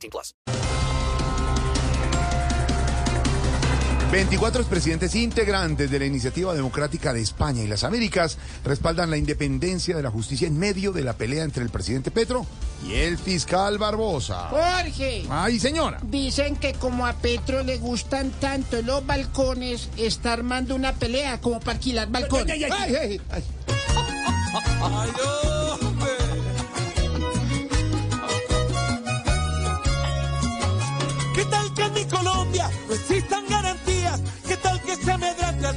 18 plus. 24 presidentes integrantes de la Iniciativa Democrática de España y las Américas respaldan la independencia de la justicia en medio de la pelea entre el presidente Petro y el fiscal Barbosa. Jorge, Ay, señora. dicen que como a Petro le gustan tanto los balcones, está armando una pelea como para alquilar balcones. Ay, ay, ay, ay. ¿Qué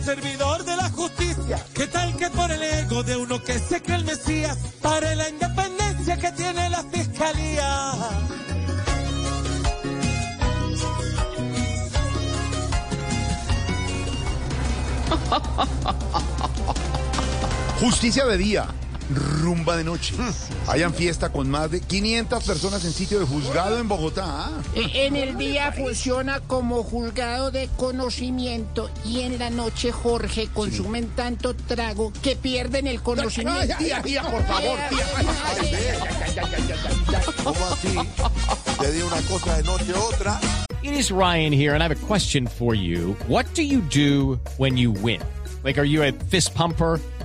servidor de la justicia? ¿Qué tal que por el ego de uno que se cree el Mesías para la independencia que tiene la fiscalía? Justicia de día, rumba de noche. Hayan fiesta con más de 500 personas en sitio de juzgado en Bogotá. ¿ah? E- En el día funciona como juzgado de conocimiento y en la noche, Jorge, consumen tanto trago que pierden el conocimiento. Ay, tía, por favor, tía. Ay, ay, ay, ay, ay, ay, ay. ¿Cómo así? Te di una cosa de noche otra. It is Ryan here, and I have a question for you. What do you do when you win? Like, are you a fist pumper?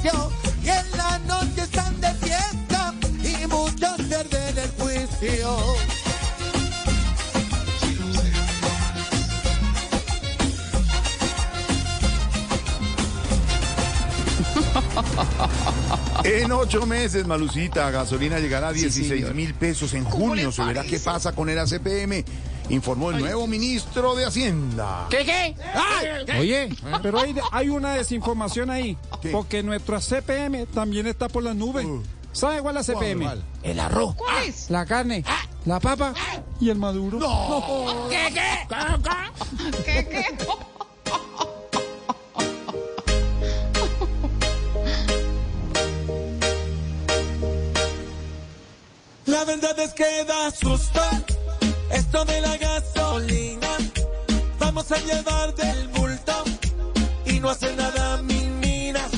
Oficio y en la noche están de fiesta y muchos pierden el juicio. En ocho meses, Malucita, gasolina llegará a 16 mil pesos. En junio se verá qué pasa con el ACPM, informó el nuevo ministro de Hacienda. ¿Qué, qué? Oye, pero hay, hay una desinformación ahí, ¿Qué? porque nuestra CPM también está por las nubes. Uh. ¿Sabe cuál es la CPM? ¿Cuál? El arroz. La carne, la papa y el maduro. ¿Qué, qué? ¿Qué, qué? La verdad es que da susto esto de la gasolina. Vamos a llevar del bulto y no hace nada mil miras.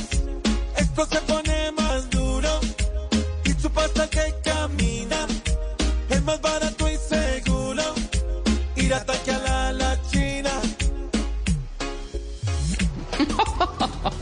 Esto se pone más duro y su pasta que camina. Es más barato y seguro ir a atacar a la China.